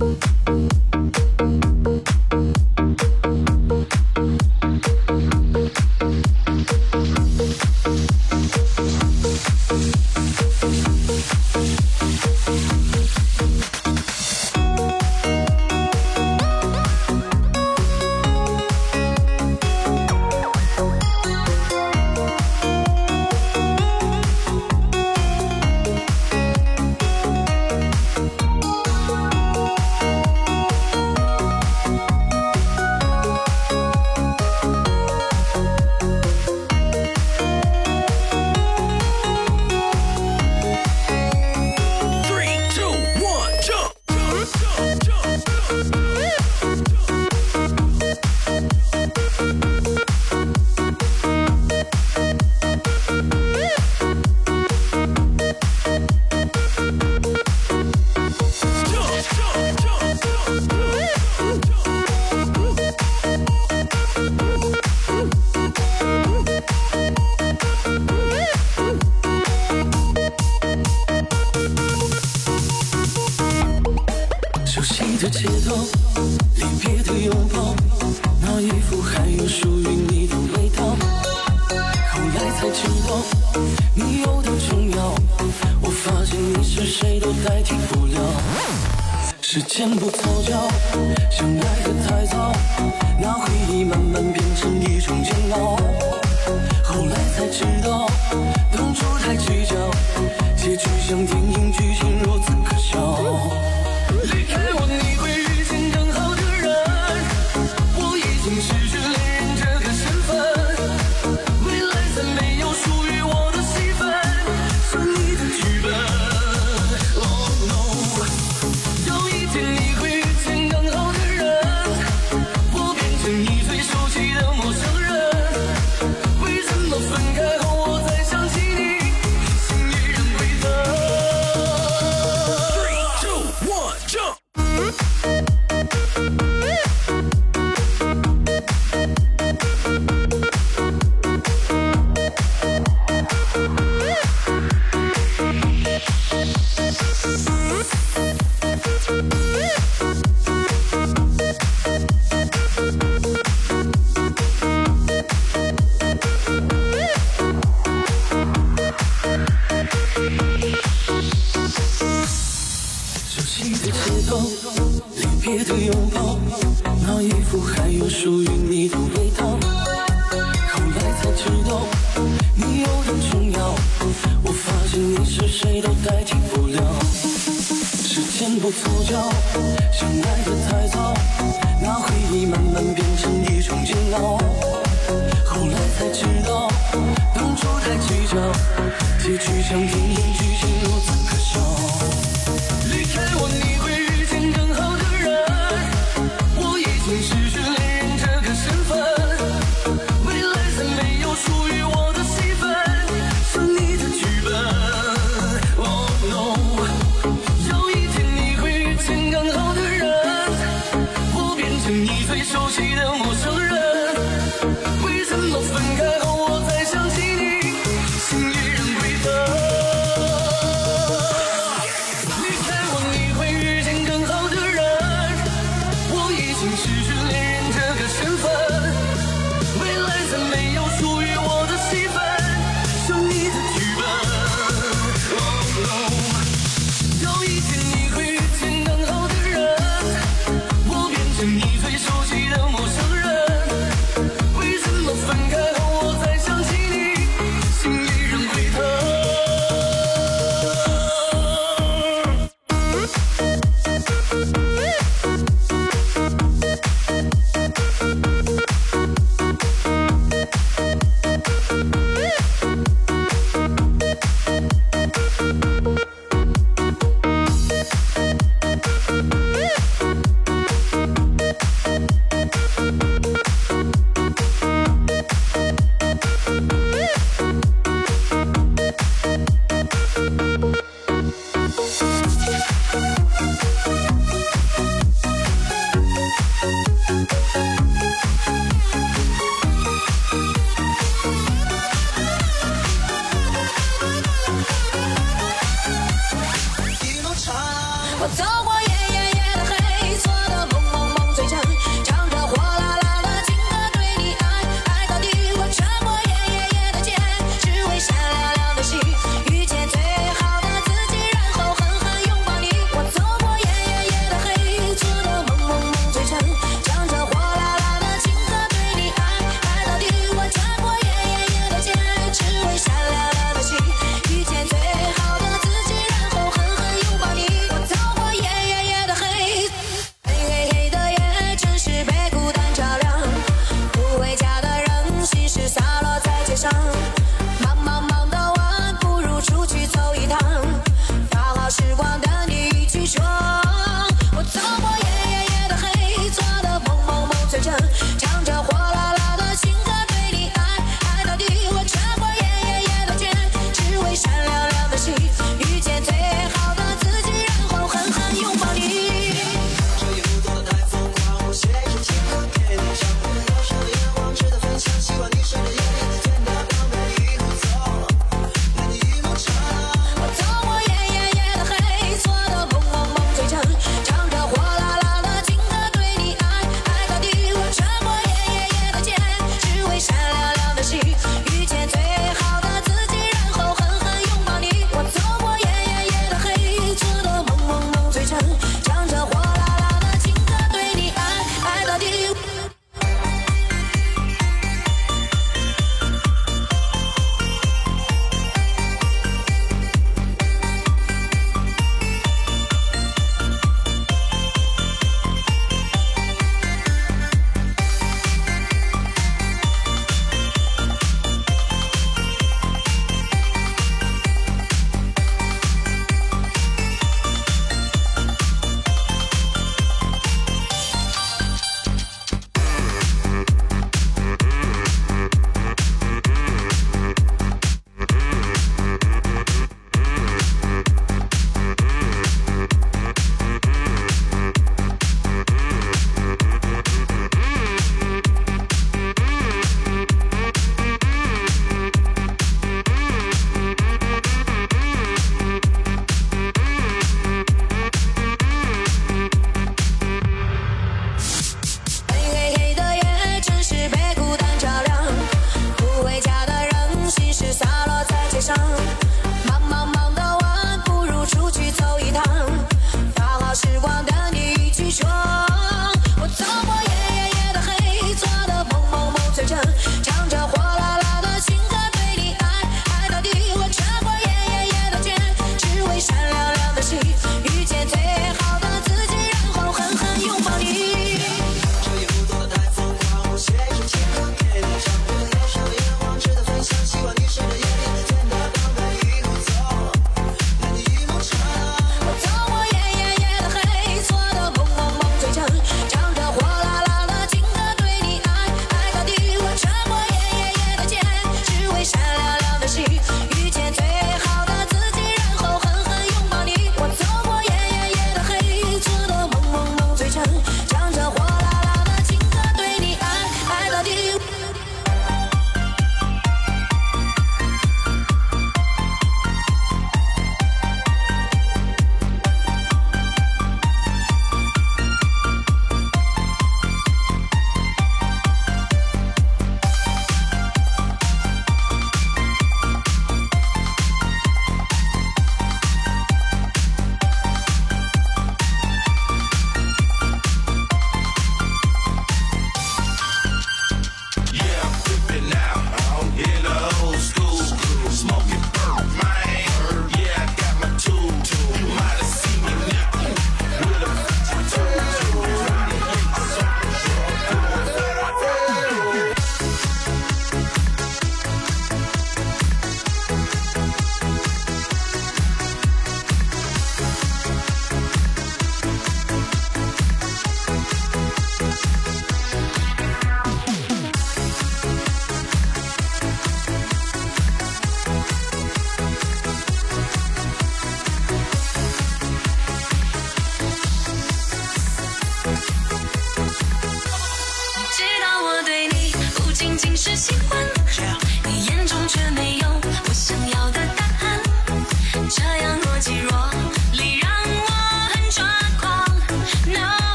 离开有一天你会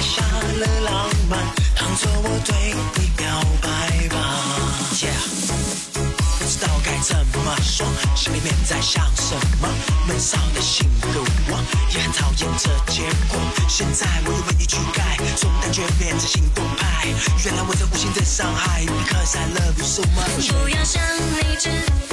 下了浪漫当作我对你表白吧。耶不知道该怎么说心里面在想什么闷骚的心动我。也很讨厌这结果现在我以为你去改总感觉变成行动派。原来我在无心的伤害 because i love you so much 不要想你知道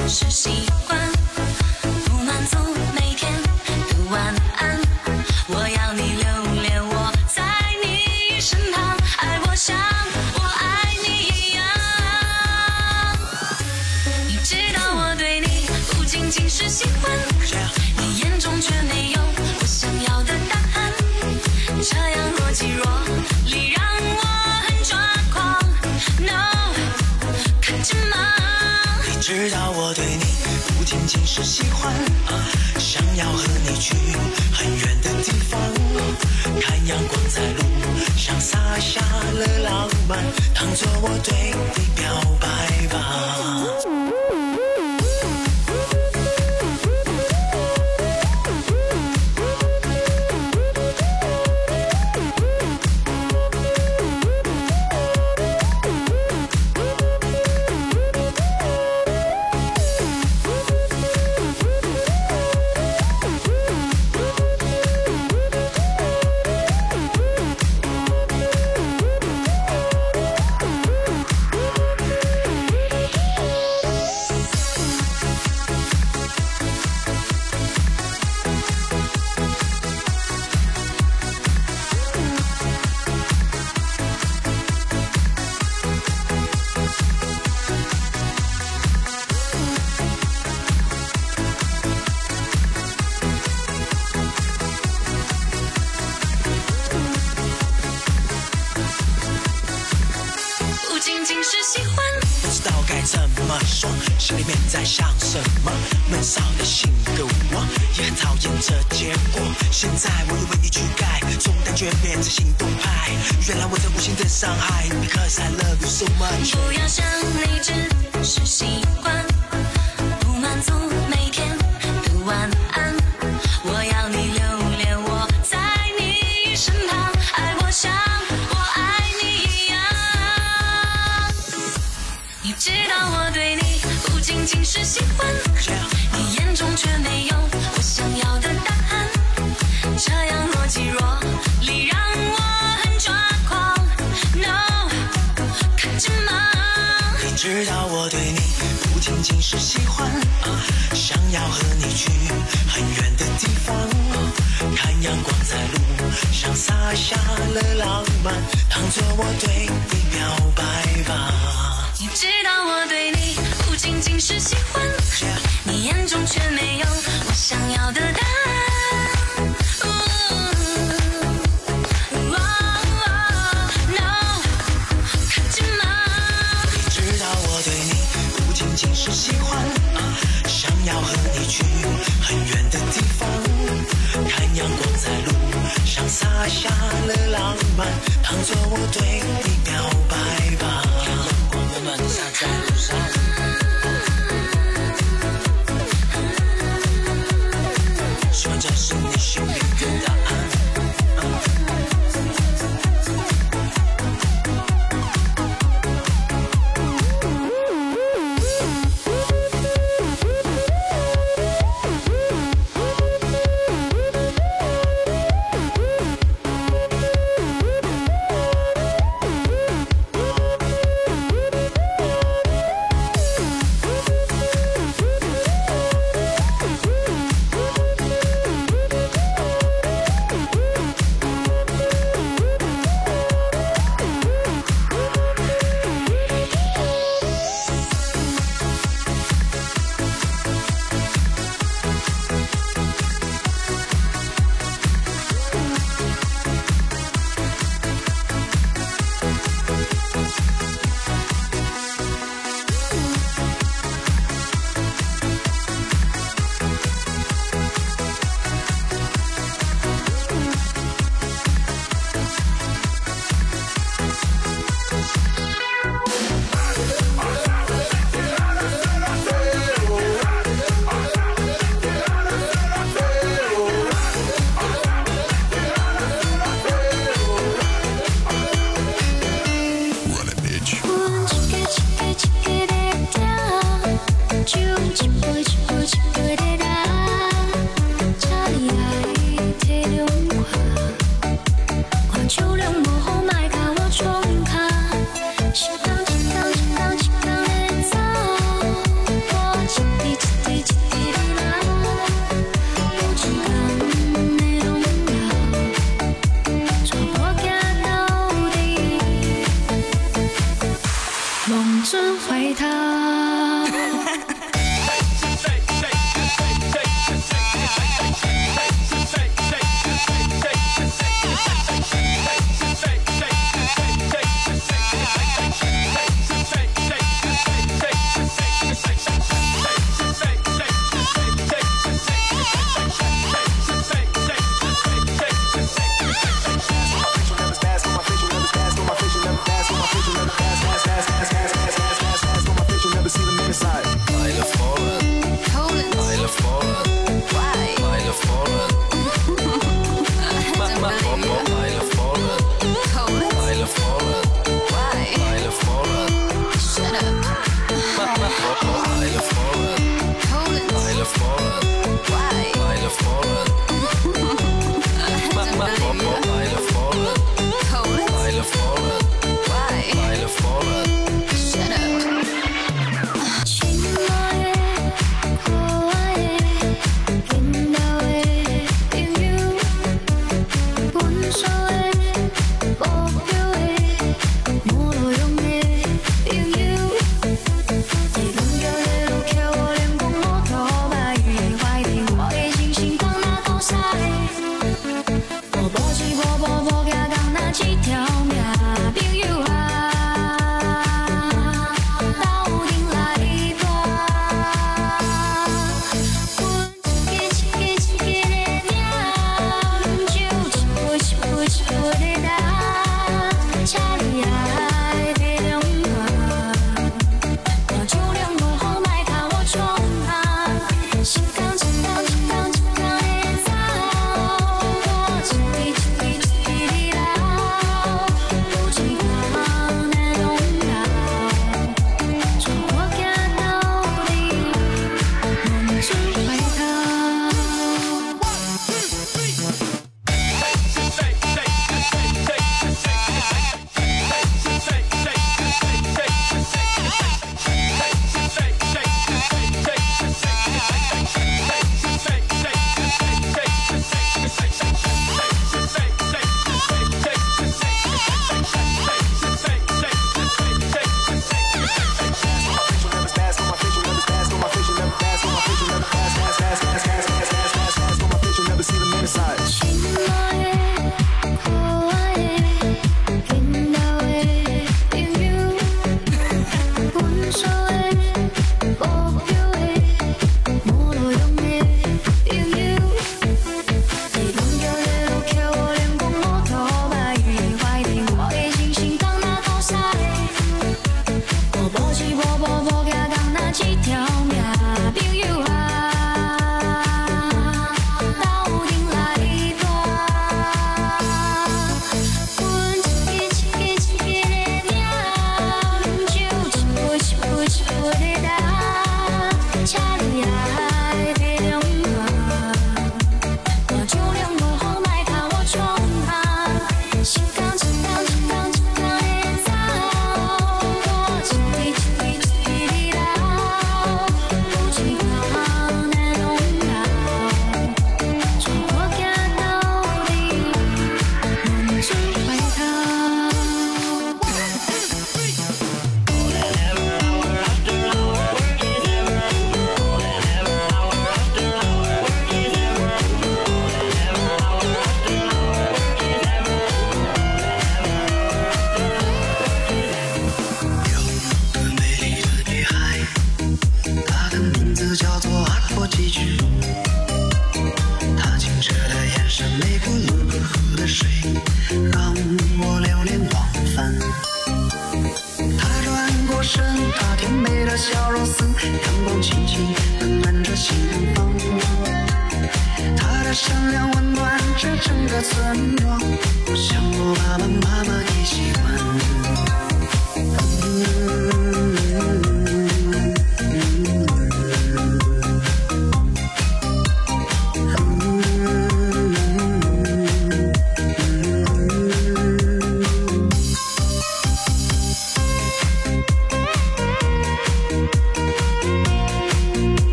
伤害，because I love you so much。不要。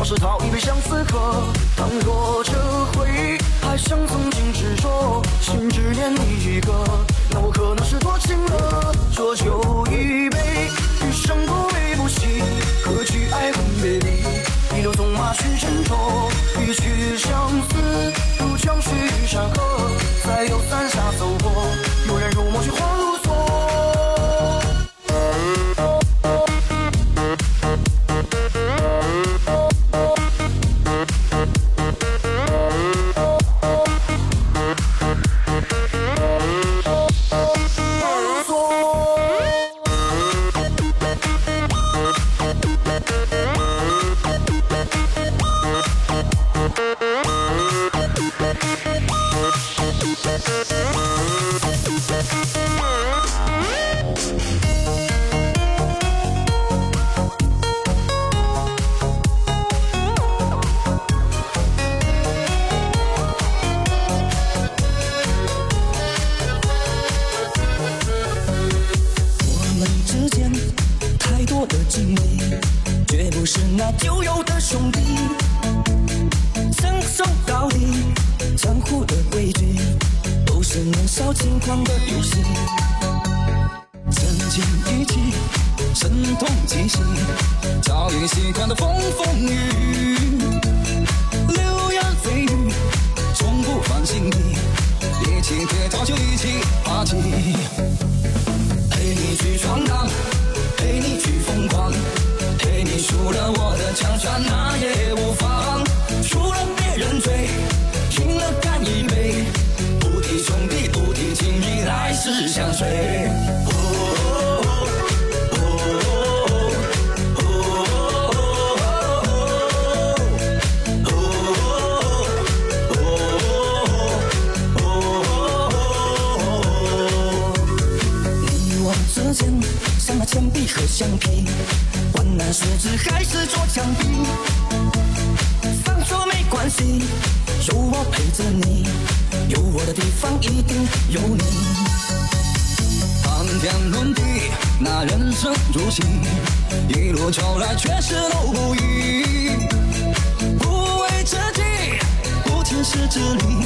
往事讨一杯相思喝倘若这回还像曾经执着心执念你一个那我可能是多情了浊酒一杯余生不悲不喜何惧爱恨别离一路纵马去斟酌一曲相思入江水与山河在油伞下走过。定有你。谈天论地，那人生如戏，一路走来却是都不易，不为自己，不听世之利，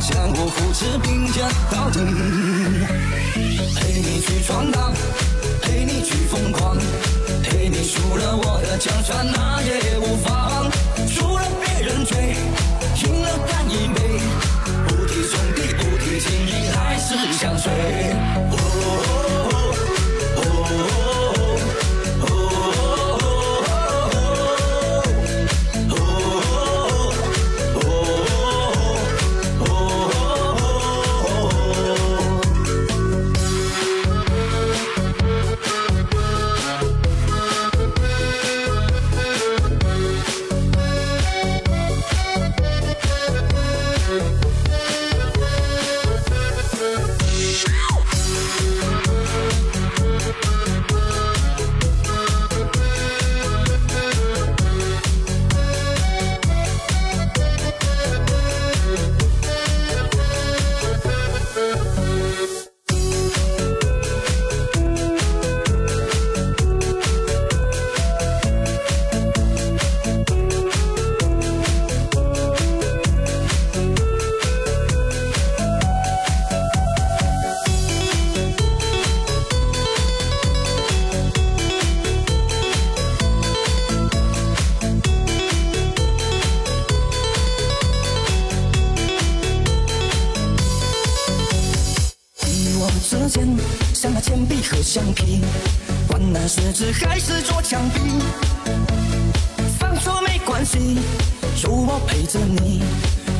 相互扶持并肩到底。陪你去闯荡，陪你去疯狂，陪你输了我的江山那也无妨，输了别人追，赢了干一杯，情义，来世相随。你橡皮，管那是纸还是做墙壁，放错没关系，有我陪着你，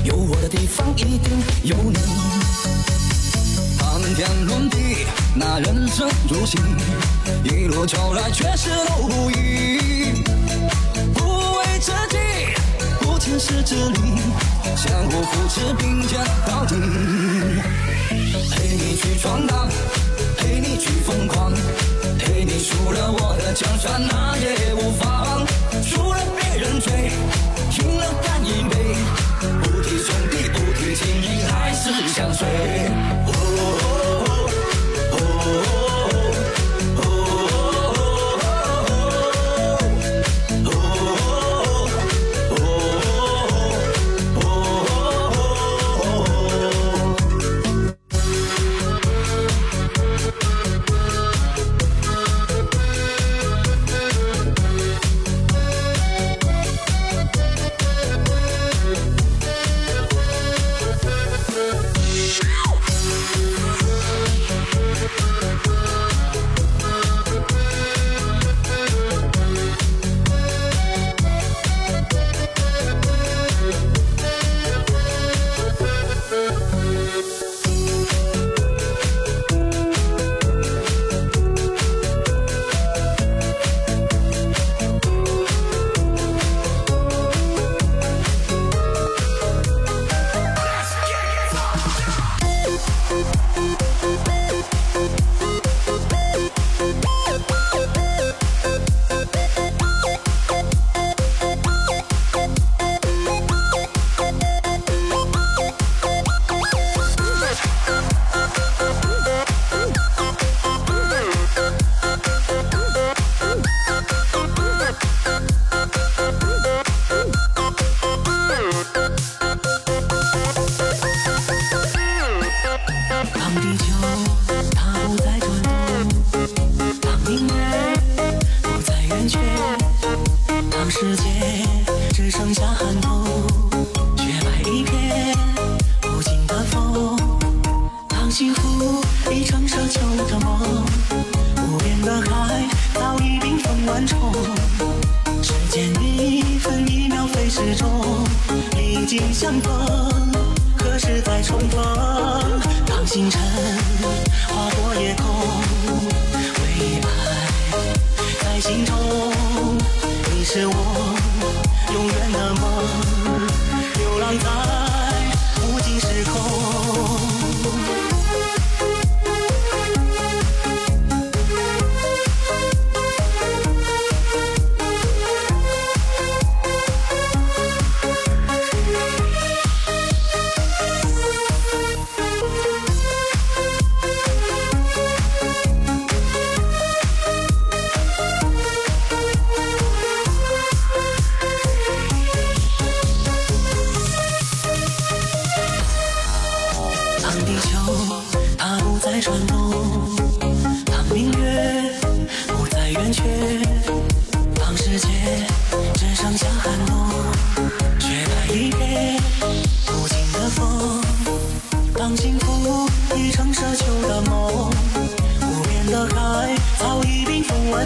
有我的地方一定有你。谈天论地，那人生如戏，一路走来却是都不易，不为自己，不听世之理，相互扶持并肩到底。陪你去闯荡，去疯狂，陪你输了我的江山那也无妨，输了别人追，赢了干一杯，不提兄弟不提情谊，还是相随。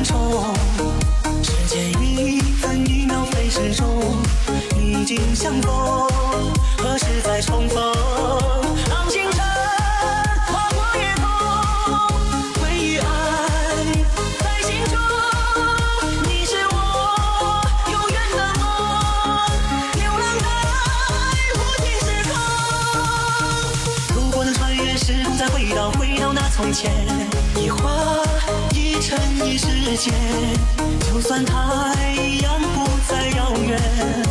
愁。时间一分一秒飞逝中，已经相逢。就算太阳不再遥远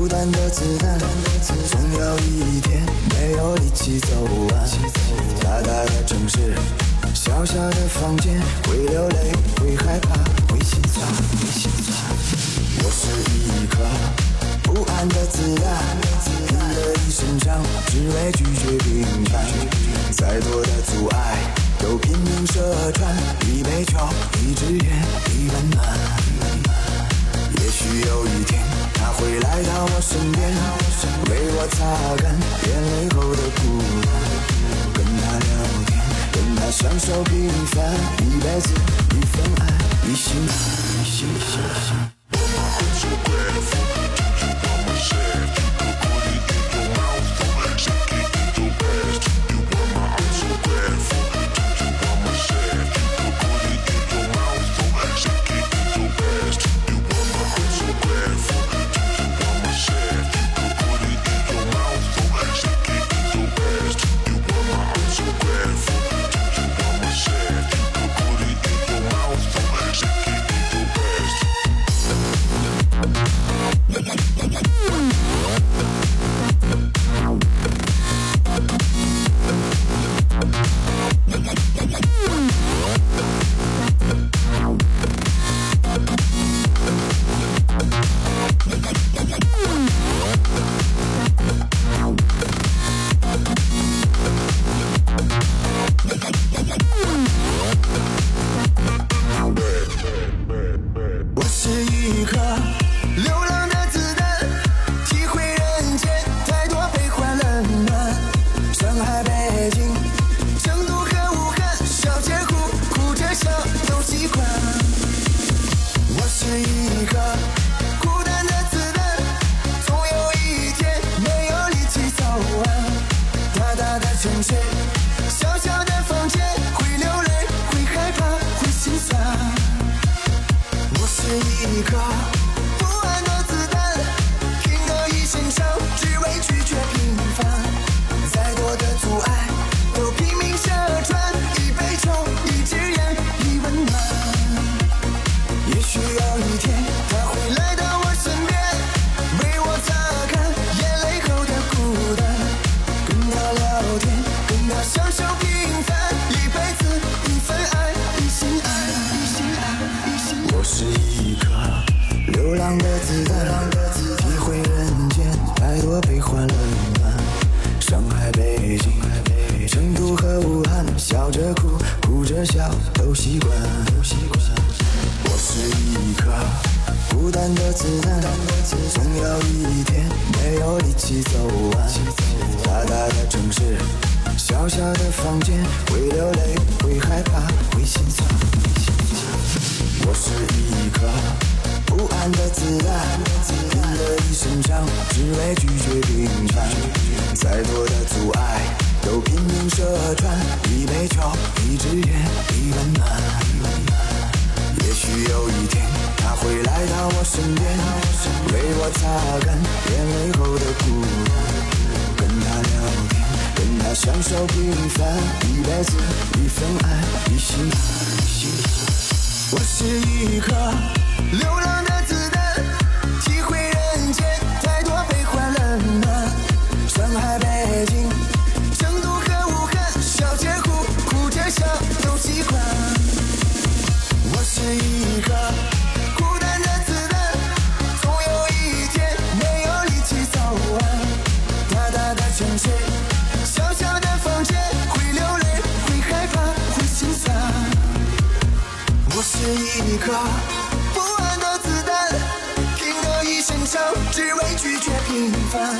孤单的子弹，总有一天没有力气走完。大大的城市，小小的房间，会流泪，会害怕，会心酸，会心酸。我是一颗不安的子弹，拼了一身伤，只为拒绝平凡。再多的阻碍，都拼命射穿。一杯酒，一支烟，一温暖。也许有一天。会来到我身边，为我擦干眼泪后的孤单。跟他聊天，跟他享受平凡，一辈子一份爱，一心一心心心。颗不安的子弹，拼了一身伤，只为拒绝平凡。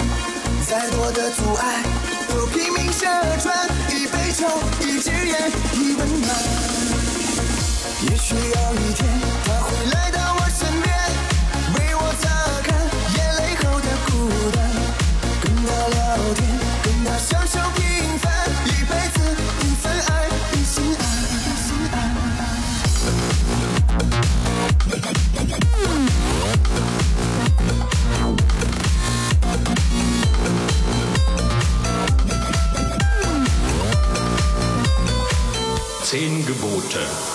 再多的阻碍，都拼命射穿。一杯酒，一支烟，一温暖。也许有一天。Gebote.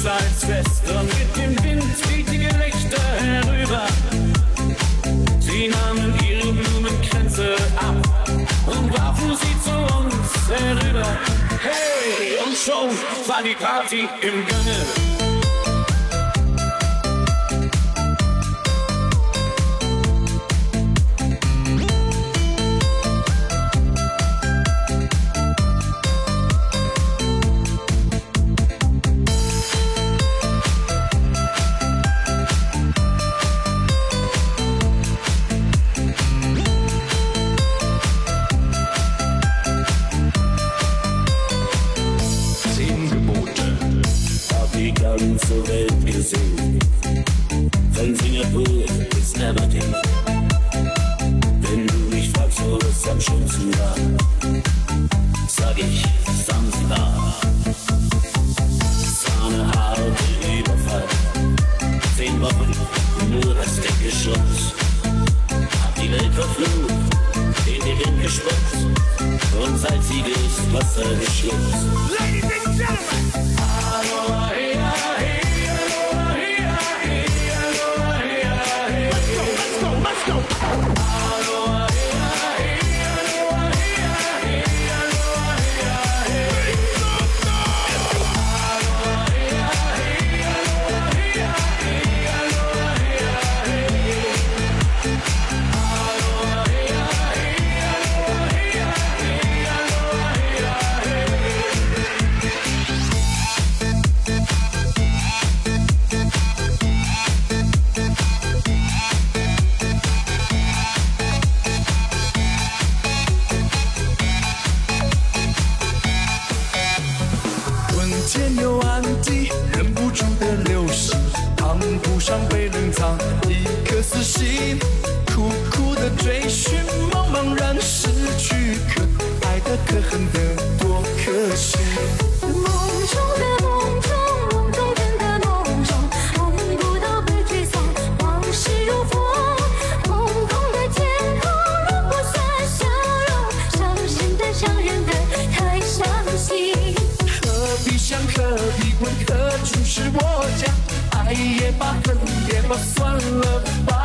Hochzeitsfest und mit dem Wind weht die Lichter herüber. Sie nahmen ihre Blumenkränze ab und warfen sie zu uns herüber. Hey, und schon war die Party im Gange. 无际忍不住的流星烫不伤被冷藏一颗死心。苦苦的追寻茫茫然失去可爱的可恨的多可惜。梦中的梦中我将爱也罢恨也罢算了吧。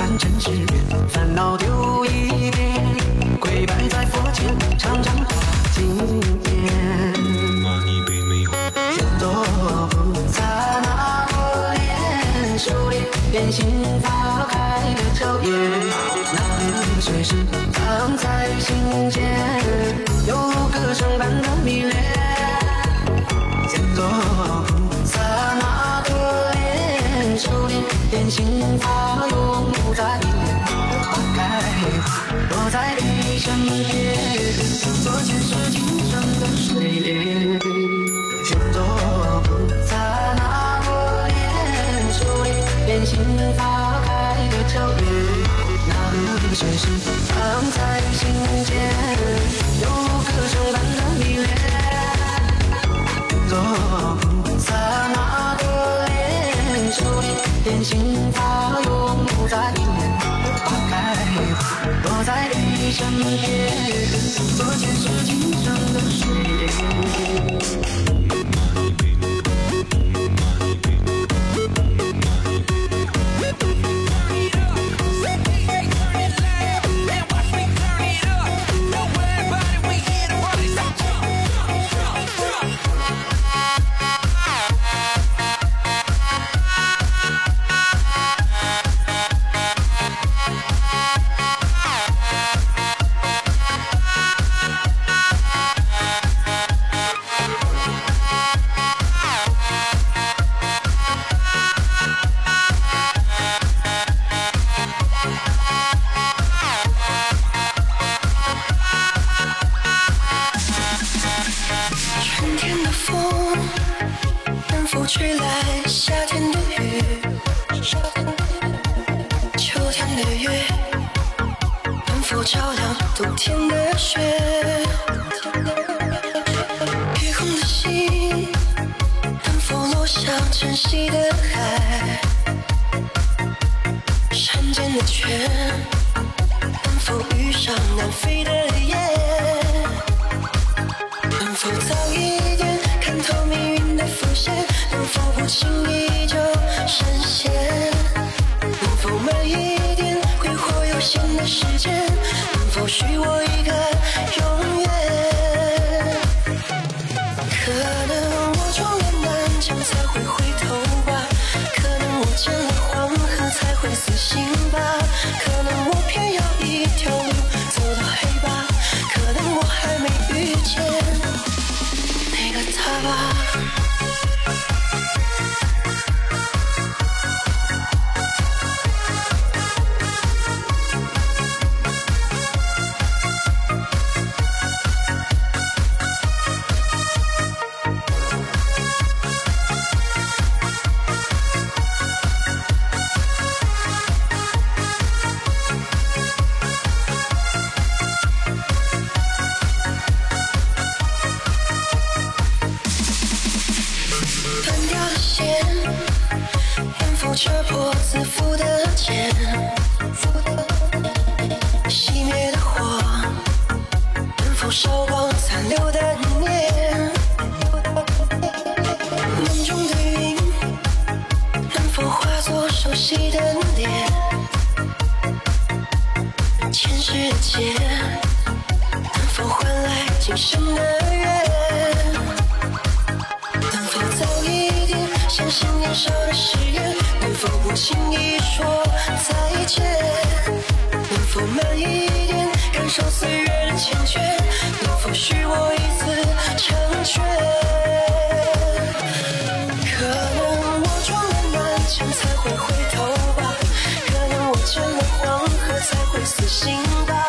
凡尘世，烦恼丢一边，跪拜在佛前，常常化经念。多菩萨那么念，手里变心法。心福永不在你面前花开，在你身边，做前世今生的誓言。的月能否照亮冬天的雪，月空的心能否落向晨曦的海，山间的泉能否遇上南飞。不轻易说再见能否慢一点感受岁月的缱绻？能否许我一次成全可能我撞了南墙才会回头吧？可能我见了黄河才会死心吧？